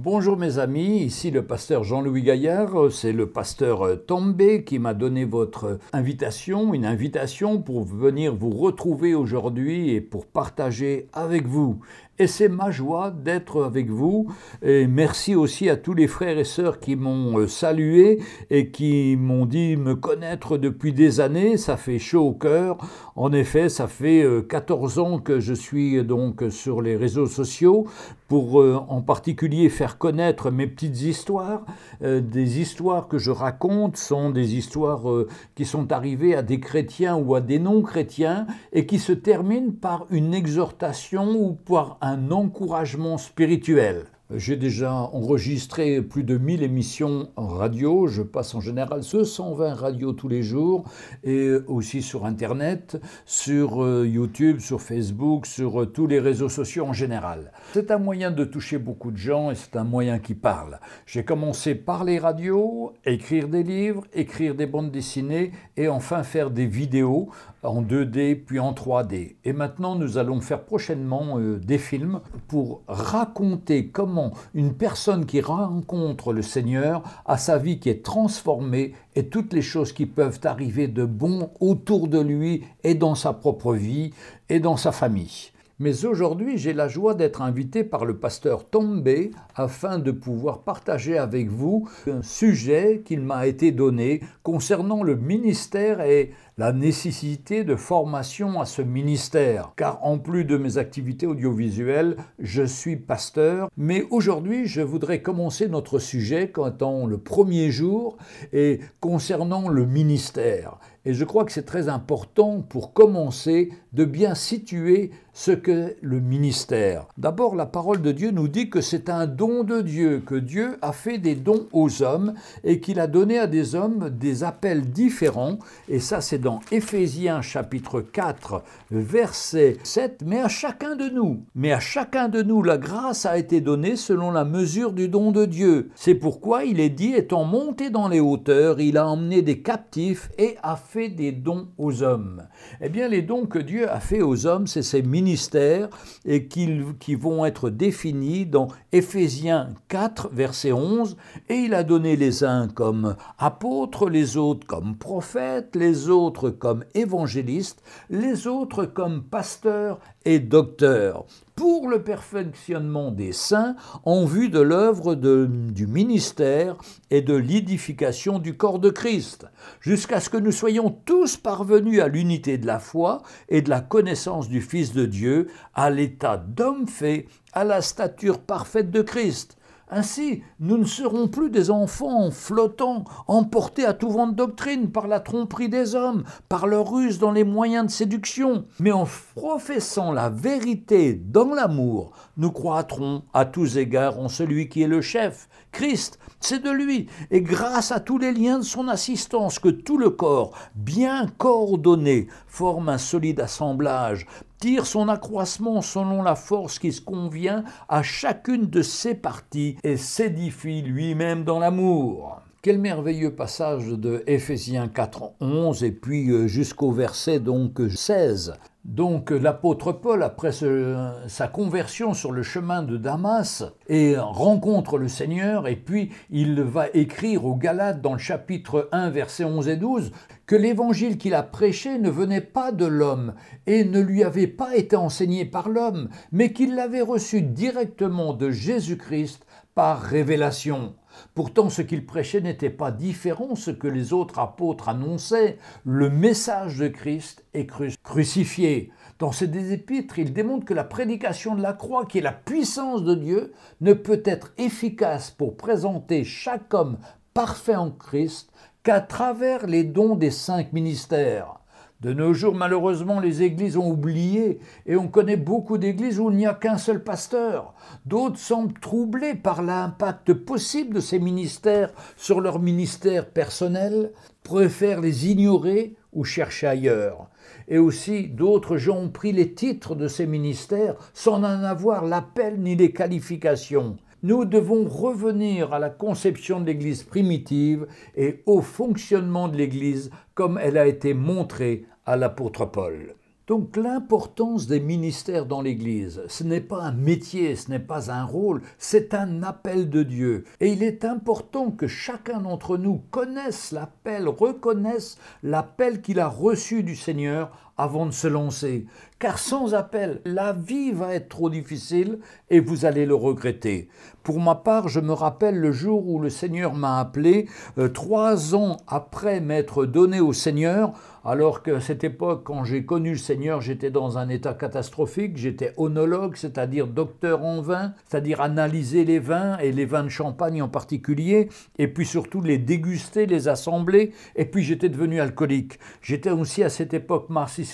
Bonjour mes amis, ici le pasteur Jean-Louis Gaillard, c'est le pasteur Tombé qui m'a donné votre invitation, une invitation pour venir vous retrouver aujourd'hui et pour partager avec vous et c'est ma joie d'être avec vous. Et merci aussi à tous les frères et sœurs qui m'ont euh, salué et qui m'ont dit me connaître depuis des années. Ça fait chaud au cœur. En effet, ça fait 14 euh, ans que je suis donc sur les réseaux sociaux pour euh, en particulier faire connaître mes petites histoires. des histoires que je raconte sont des histoires qui sont arrivées à des chrétiens ou à des non-chrétiens et qui se terminent par une exhortation ou par un encouragement spirituel. J'ai déjà enregistré plus de 1000 émissions en radio. Je passe en général 220 radios tous les jours et aussi sur Internet, sur euh, YouTube, sur Facebook, sur euh, tous les réseaux sociaux en général. C'est un moyen de toucher beaucoup de gens et c'est un moyen qui parle. J'ai commencé par les radios, écrire des livres, écrire des bandes dessinées et enfin faire des vidéos en 2D puis en 3D. Et maintenant, nous allons faire prochainement euh, des films pour raconter comment une personne qui rencontre le Seigneur a sa vie qui est transformée et toutes les choses qui peuvent arriver de bon autour de lui et dans sa propre vie et dans sa famille. Mais aujourd'hui, j'ai la joie d'être invité par le pasteur Tombé afin de pouvoir partager avec vous un sujet qu'il m'a été donné concernant le ministère et la nécessité de formation à ce ministère, car en plus de mes activités audiovisuelles, je suis pasteur, mais aujourd'hui je voudrais commencer notre sujet étant le premier jour et concernant le ministère. Et je crois que c'est très important pour commencer de bien situer ce qu'est le ministère. D'abord, la parole de Dieu nous dit que c'est un don de Dieu, que Dieu a fait des dons aux hommes et qu'il a donné à des hommes des appels différents. Et ça, c'est dans Éphésiens chapitre 4, verset 7, mais à chacun de nous, mais à chacun de nous, la grâce a été donnée selon la mesure du don de Dieu. C'est pourquoi il est dit, étant monté dans les hauteurs, il a emmené des captifs et a fait des dons aux hommes. Eh bien, les dons que Dieu a fait aux hommes, c'est ces ministères et qui vont être définis dans Éphésiens 4, verset 11, et il a donné les uns comme apôtres, les autres comme prophètes, les autres comme évangéliste, les autres comme pasteurs et docteurs, pour le perfectionnement des saints en vue de l'œuvre du ministère et de l'édification du corps de Christ, jusqu'à ce que nous soyons tous parvenus à l'unité de la foi et de la connaissance du Fils de Dieu, à l'état d'homme fait, à la stature parfaite de Christ ainsi, nous ne serons plus des enfants flottants, emportés à tout vent de doctrine par la tromperie des hommes, par leur ruse dans les moyens de séduction, mais en professant la vérité dans l'amour, nous croîtrons à tous égards en celui qui est le chef, Christ, c'est de lui, et grâce à tous les liens de son assistance que tout le corps, bien coordonné, forme un solide assemblage, tire son accroissement selon la force qui se convient à chacune de ses parties et s'édifie lui-même dans l'amour. Quel merveilleux passage de Éphésiens 4, 11 et puis euh, jusqu'au verset donc 16. Donc l'apôtre Paul, après sa conversion sur le chemin de Damas, et rencontre le Seigneur, et puis il va écrire aux Galates dans le chapitre 1, versets 11 et 12, que l'évangile qu'il a prêché ne venait pas de l'homme et ne lui avait pas été enseigné par l'homme, mais qu'il l'avait reçu directement de Jésus-Christ par révélation. Pourtant, ce qu'il prêchait n'était pas différent de ce que les autres apôtres annonçaient. Le message de Christ est crucifié. Dans ces épîtres, il démontre que la prédication de la croix, qui est la puissance de Dieu, ne peut être efficace pour présenter chaque homme parfait en Christ qu'à travers les dons des cinq ministères. De nos jours, malheureusement, les églises ont oublié et on connaît beaucoup d'églises où il n'y a qu'un seul pasteur. D'autres semblent troublés par l'impact possible de ces ministères sur leur ministère personnel, préfèrent les ignorer ou chercher ailleurs. Et aussi, d'autres gens ont pris les titres de ces ministères sans en avoir l'appel ni les qualifications. Nous devons revenir à la conception de l'Église primitive et au fonctionnement de l'Église comme elle a été montrée à l'apôtre Paul. Donc l'importance des ministères dans l'Église, ce n'est pas un métier, ce n'est pas un rôle, c'est un appel de Dieu. Et il est important que chacun d'entre nous connaisse l'appel, reconnaisse l'appel qu'il a reçu du Seigneur avant de se lancer. Car sans appel, la vie va être trop difficile et vous allez le regretter. Pour ma part, je me rappelle le jour où le Seigneur m'a appelé, euh, trois ans après m'être donné au Seigneur, alors que cette époque, quand j'ai connu le Seigneur, j'étais dans un état catastrophique, j'étais onologue, c'est-à-dire docteur en vin, c'est-à-dire analyser les vins et les vins de champagne en particulier, et puis surtout les déguster, les assembler, et puis j'étais devenu alcoolique. J'étais aussi à cette époque marxiste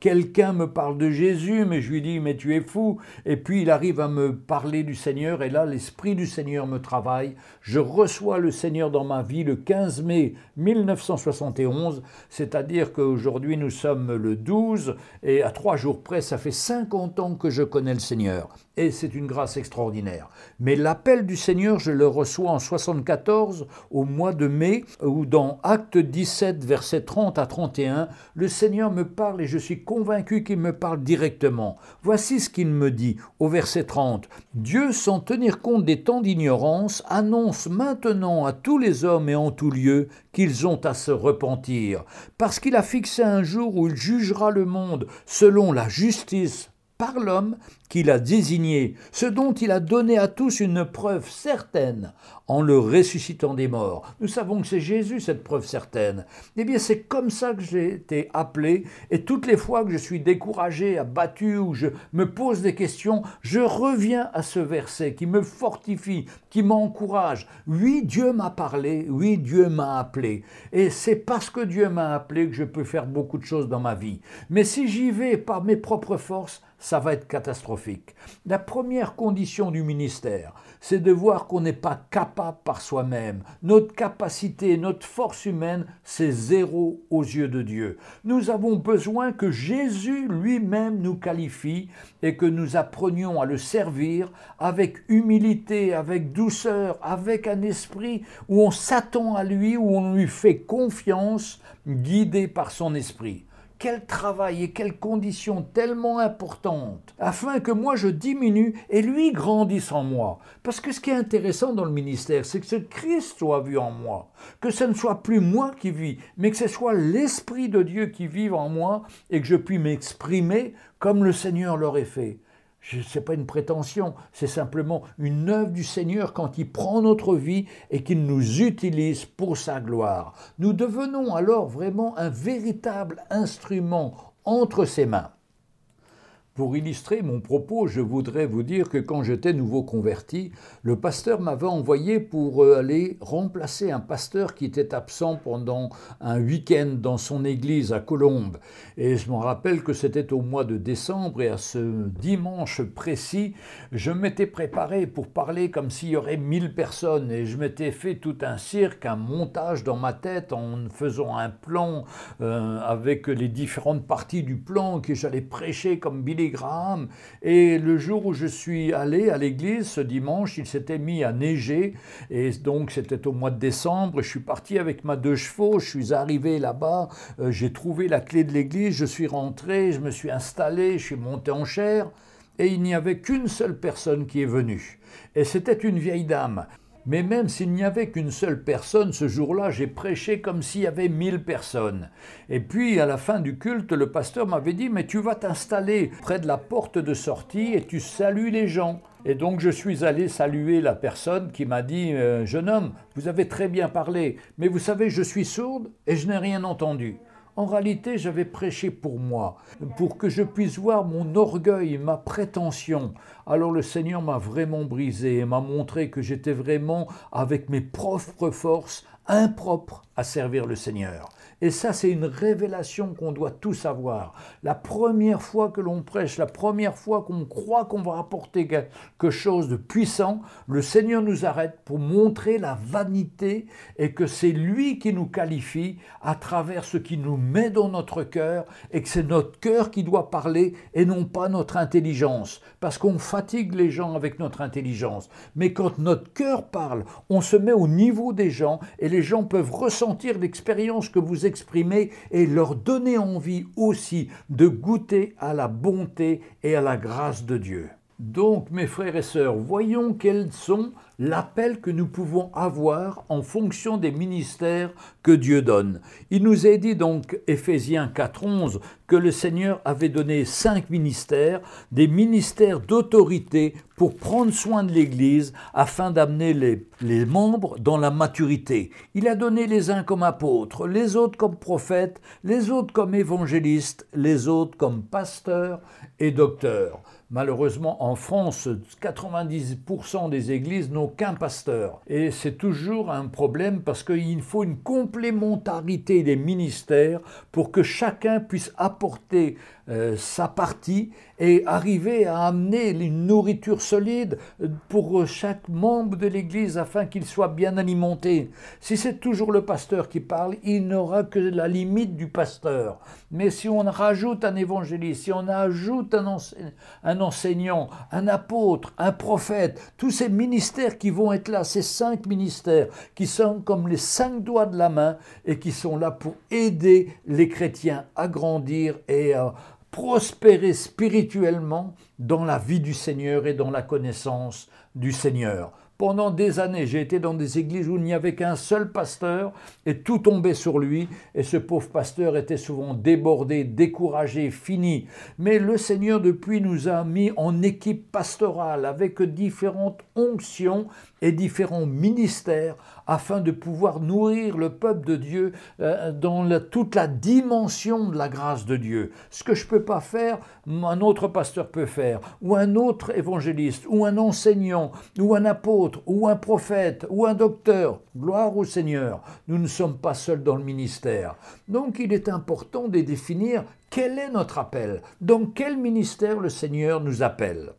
Quelqu'un me parle de Jésus, mais je lui dis, mais tu es fou. Et puis il arrive à me parler du Seigneur, et là, l'Esprit du Seigneur me travaille. Je reçois le Seigneur dans ma vie le 15 mai 1971, c'est-à-dire qu'aujourd'hui nous sommes le 12, et à trois jours près, ça fait 50 ans que je connais le Seigneur. Et c'est une grâce extraordinaire. Mais l'appel du Seigneur, je le reçois en 74, au mois de mai, où dans Acte 17, versets 30 à 31, le Seigneur me parle et je suis convaincu qu'il me parle directement. Voici ce qu'il me dit au verset 30. Dieu, sans tenir compte des temps d'ignorance, annonce maintenant à tous les hommes et en tout lieu qu'ils ont à se repentir, parce qu'il a fixé un jour où il jugera le monde selon la justice par l'homme qu'il a désigné, ce dont il a donné à tous une preuve certaine en le ressuscitant des morts. Nous savons que c'est Jésus cette preuve certaine. Eh bien c'est comme ça que j'ai été appelé et toutes les fois que je suis découragé, abattu ou je me pose des questions, je reviens à ce verset qui me fortifie, qui m'encourage. Oui, Dieu m'a parlé, oui, Dieu m'a appelé. Et c'est parce que Dieu m'a appelé que je peux faire beaucoup de choses dans ma vie. Mais si j'y vais par mes propres forces, ça va être catastrophique. La première condition du ministère, c'est de voir qu'on n'est pas capable par soi-même. Notre capacité, notre force humaine, c'est zéro aux yeux de Dieu. Nous avons besoin que Jésus lui-même nous qualifie et que nous apprenions à le servir avec humilité, avec douceur, avec un esprit où on s'attend à lui, où on lui fait confiance, guidé par son esprit quel travail et quelles conditions tellement importantes, afin que moi je diminue et lui grandisse en moi. Parce que ce qui est intéressant dans le ministère, c'est que ce Christ soit vu en moi, que ce ne soit plus moi qui vis, mais que ce soit l'Esprit de Dieu qui vive en moi et que je puisse m'exprimer comme le Seigneur l'aurait fait. Ce n'est pas une prétention, c'est simplement une œuvre du Seigneur quand il prend notre vie et qu'il nous utilise pour sa gloire. Nous devenons alors vraiment un véritable instrument entre ses mains. Pour illustrer mon propos, je voudrais vous dire que quand j'étais nouveau converti, le pasteur m'avait envoyé pour euh, aller remplacer un pasteur qui était absent pendant un week-end dans son église à Colombes. Et je me rappelle que c'était au mois de décembre et à ce dimanche précis, je m'étais préparé pour parler comme s'il y aurait mille personnes et je m'étais fait tout un cirque, un montage dans ma tête en faisant un plan euh, avec les différentes parties du plan que j'allais prêcher comme Billy Et le jour où je suis allé à l'église, ce dimanche, il s'était mis à neiger. Et donc, c'était au mois de décembre. Je suis parti avec ma deux chevaux. Je suis arrivé là-bas. Euh, j'ai trouvé la clé de l'église. Je suis rentré. Je me suis installé. Je suis monté en chair. Et il n'y avait qu'une seule personne qui est venue. Et c'était une vieille dame. Mais même s'il n'y avait qu'une seule personne, ce jour-là, j'ai prêché comme s'il y avait mille personnes. Et puis, à la fin du culte, le pasteur m'avait dit, mais tu vas t'installer près de la porte de sortie et tu salues les gens. Et donc je suis allé saluer la personne qui m'a dit, euh, jeune homme, vous avez très bien parlé, mais vous savez, je suis sourde et je n'ai rien entendu. En réalité, j'avais prêché pour moi, pour que je puisse voir mon orgueil, ma prétention. Alors le Seigneur m'a vraiment brisé et m'a montré que j'étais vraiment, avec mes propres forces, impropre à servir le Seigneur. Et ça, c'est une révélation qu'on doit tous avoir. La première fois que l'on prêche, la première fois qu'on croit qu'on va apporter quelque chose de puissant, le Seigneur nous arrête pour montrer la vanité et que c'est lui qui nous qualifie à travers ce qui nous met dans notre cœur et que c'est notre cœur qui doit parler et non pas notre intelligence. Parce qu'on fatigue les gens avec notre intelligence. Mais quand notre cœur parle, on se met au niveau des gens et les gens peuvent ressentir l'expérience que vous exprimez et leur donner envie aussi de goûter à la bonté et à la grâce de Dieu. Donc, mes frères et sœurs, voyons quels sont l'appel que nous pouvons avoir en fonction des ministères que Dieu donne. Il nous est dit donc, Éphésiens 4.11, que le Seigneur avait donné cinq ministères, des ministères d'autorité pour prendre soin de l'Église afin d'amener les, les membres dans la maturité. Il a donné les uns comme apôtres, les autres comme prophètes, les autres comme évangélistes, les autres comme pasteurs et docteurs. Malheureusement, en France, 90% des églises n'ont pasteur. Et c'est toujours un problème parce qu'il faut une complémentarité des ministères pour que chacun puisse apporter euh, sa partie et arriver à amener une nourriture solide pour chaque membre de l'Église afin qu'il soit bien alimenté. Si c'est toujours le pasteur qui parle, il n'aura que la limite du pasteur. Mais si on rajoute un évangéliste, si on ajoute un, un enseignant, un apôtre, un prophète, tous ces ministères qui vont être là, ces cinq ministères qui sont comme les cinq doigts de la main et qui sont là pour aider les chrétiens à grandir et à prospérer spirituellement dans la vie du Seigneur et dans la connaissance du Seigneur. Pendant des années, j'ai été dans des églises où il n'y avait qu'un seul pasteur et tout tombait sur lui et ce pauvre pasteur était souvent débordé, découragé, fini. Mais le Seigneur depuis nous a mis en équipe pastorale avec différentes onctions et différents ministères afin de pouvoir nourrir le peuple de Dieu euh, dans toute la dimension de la grâce de Dieu. Ce que je ne peux pas faire, un autre pasteur peut faire, ou un autre évangéliste, ou un enseignant, ou un apôtre, ou un prophète, ou un docteur. Gloire au Seigneur. Nous ne sommes pas seuls dans le ministère. Donc il est important de définir quel est notre appel, dans quel ministère le Seigneur nous appelle.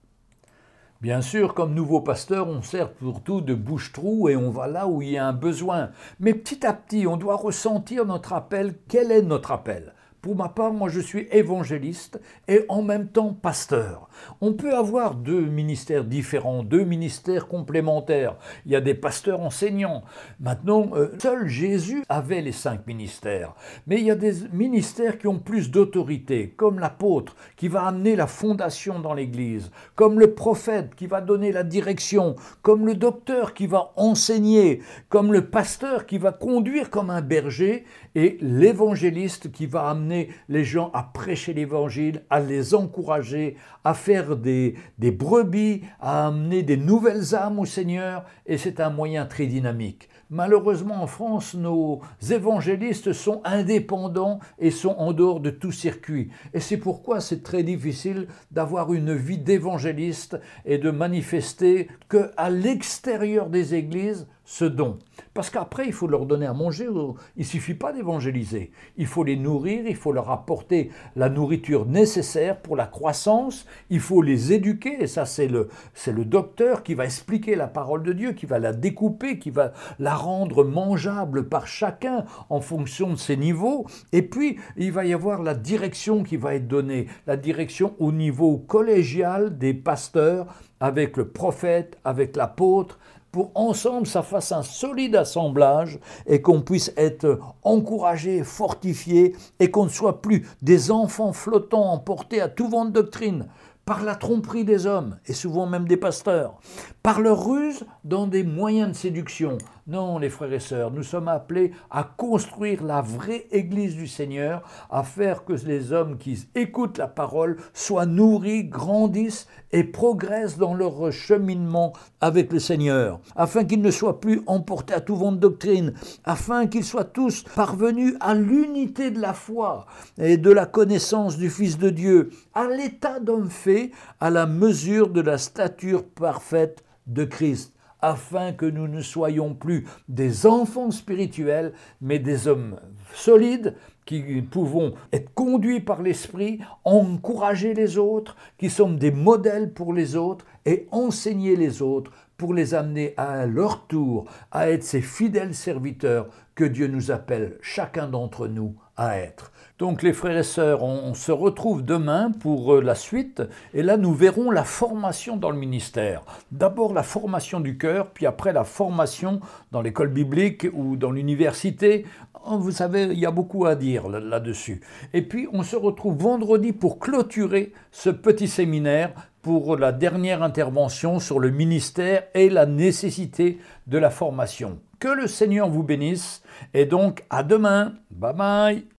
Bien sûr, comme nouveau pasteur, on sert surtout de bouche-trou et on va là où il y a un besoin. Mais petit à petit, on doit ressentir notre appel. Quel est notre appel? Pour ma part, moi je suis évangéliste et en même temps pasteur. On peut avoir deux ministères différents, deux ministères complémentaires. Il y a des pasteurs enseignants. Maintenant, euh, seul Jésus avait les cinq ministères. Mais il y a des ministères qui ont plus d'autorité, comme l'apôtre qui va amener la fondation dans l'Église, comme le prophète qui va donner la direction, comme le docteur qui va enseigner, comme le pasteur qui va conduire comme un berger et l'évangéliste qui va amener les gens à prêcher l'évangile, à les encourager, à faire des, des brebis, à amener des nouvelles âmes au Seigneur, et c'est un moyen très dynamique. Malheureusement, en France, nos évangélistes sont indépendants et sont en dehors de tout circuit. Et c'est pourquoi c'est très difficile d'avoir une vie d'évangéliste et de manifester que à l'extérieur des églises ce don. Parce qu'après, il faut leur donner à manger. Il ne suffit pas d'évangéliser. Il faut les nourrir, il faut leur apporter la nourriture nécessaire pour la croissance. Il faut les éduquer. Et ça, c'est le, le docteur qui va expliquer la parole de Dieu, qui va la découper, qui va la rendre mangeable par chacun en fonction de ses niveaux. Et puis, il va y avoir la direction qui va être donnée. La direction au niveau collégial des pasteurs avec le prophète, avec l'apôtre, pour ensemble ça fasse un solide assemblage et qu'on puisse être encouragé, fortifié et qu'on ne soit plus des enfants flottants emportés à tout vent de doctrine par la tromperie des hommes, et souvent même des pasteurs, par leur ruse dans des moyens de séduction. Non, les frères et sœurs, nous sommes appelés à construire la vraie Église du Seigneur, à faire que les hommes qui écoutent la parole soient nourris, grandissent et progressent dans leur cheminement avec le Seigneur, afin qu'ils ne soient plus emportés à tout vent de doctrine, afin qu'ils soient tous parvenus à l'unité de la foi et de la connaissance du Fils de Dieu, à l'état d'homme fait, à la mesure de la stature parfaite de Christ afin que nous ne soyons plus des enfants spirituels, mais des hommes solides qui pouvons être conduits par l'Esprit, encourager les autres, qui sommes des modèles pour les autres et enseigner les autres pour les amener à leur tour à être ces fidèles serviteurs que Dieu nous appelle chacun d'entre nous à être. Donc les frères et sœurs, on, se retrouve demain pour euh, la suite et là nous verrons la formation dans le ministère. D'abord la formation du cœur, puis après la formation dans l'école biblique ou dans l'université. Oh, vous savez, il y a beaucoup à dire là-dessus. Et puis on se retrouve vendredi pour clôturer ce petit séminaire pour la dernière intervention sur le ministère et la nécessité de la formation. Que le Seigneur vous bénisse et donc à demain. Bye bye.